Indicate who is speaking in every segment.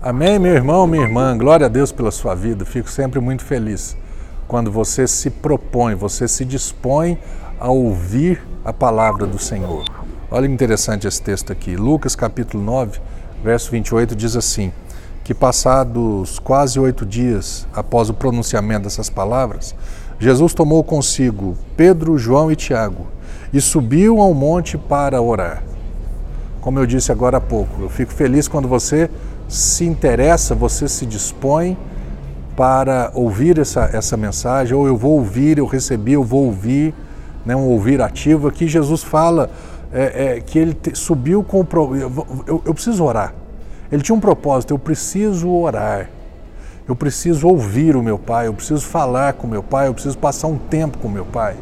Speaker 1: Amém, meu irmão, minha irmã. Glória a Deus pela sua vida. Fico sempre muito feliz quando você se propõe, você se dispõe a ouvir a palavra do Senhor. Olha que interessante esse texto aqui. Lucas capítulo 9, verso 28 diz assim: que passados quase oito dias após o pronunciamento dessas palavras, Jesus tomou consigo Pedro, João e Tiago e subiu ao monte para orar. Como eu disse agora há pouco, eu fico feliz quando você se interessa, você se dispõe para ouvir essa, essa mensagem, ou eu vou ouvir, eu recebi, eu vou ouvir, né, um ouvir ativo. Aqui Jesus fala é, é, que ele te, subiu com o. Eu, eu, eu preciso orar. Ele tinha um propósito: eu preciso orar. Eu preciso ouvir o meu pai, eu preciso falar com meu pai, eu preciso passar um tempo com meu pai.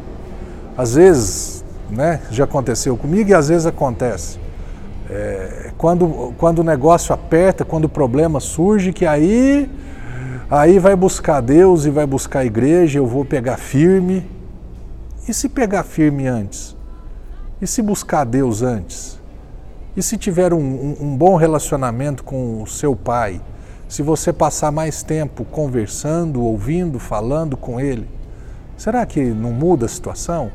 Speaker 1: Às vezes, né, já aconteceu comigo e às vezes acontece. É, quando, quando o negócio aperta, quando o problema surge, que aí, aí vai buscar Deus e vai buscar a igreja, eu vou pegar firme. E se pegar firme antes? E se buscar Deus antes? E se tiver um, um, um bom relacionamento com o seu pai? Se você passar mais tempo conversando, ouvindo, falando com ele, será que não muda a situação?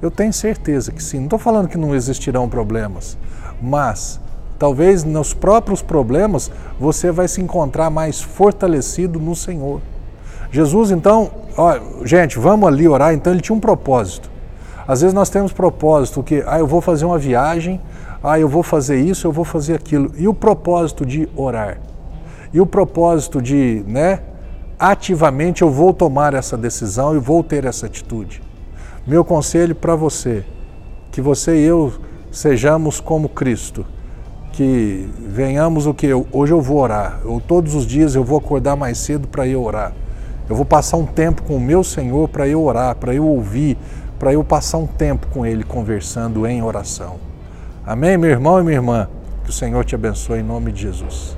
Speaker 1: Eu tenho certeza que sim. Não estou falando que não existirão problemas, mas talvez nos próprios problemas você vai se encontrar mais fortalecido no Senhor. Jesus, então, ó, gente, vamos ali orar. Então, ele tinha um propósito. Às vezes nós temos propósito que, ah, eu vou fazer uma viagem, ah, eu vou fazer isso, eu vou fazer aquilo. E o propósito de orar? E o propósito de, né, ativamente eu vou tomar essa decisão e vou ter essa atitude. Meu conselho para você, que você e eu sejamos como Cristo, que venhamos o que hoje eu vou orar, eu, todos os dias eu vou acordar mais cedo para ir orar. Eu vou passar um tempo com o meu Senhor para eu orar, para eu ouvir, para eu passar um tempo com Ele conversando em oração. Amém, meu irmão e minha irmã? Que o Senhor te abençoe em nome de Jesus.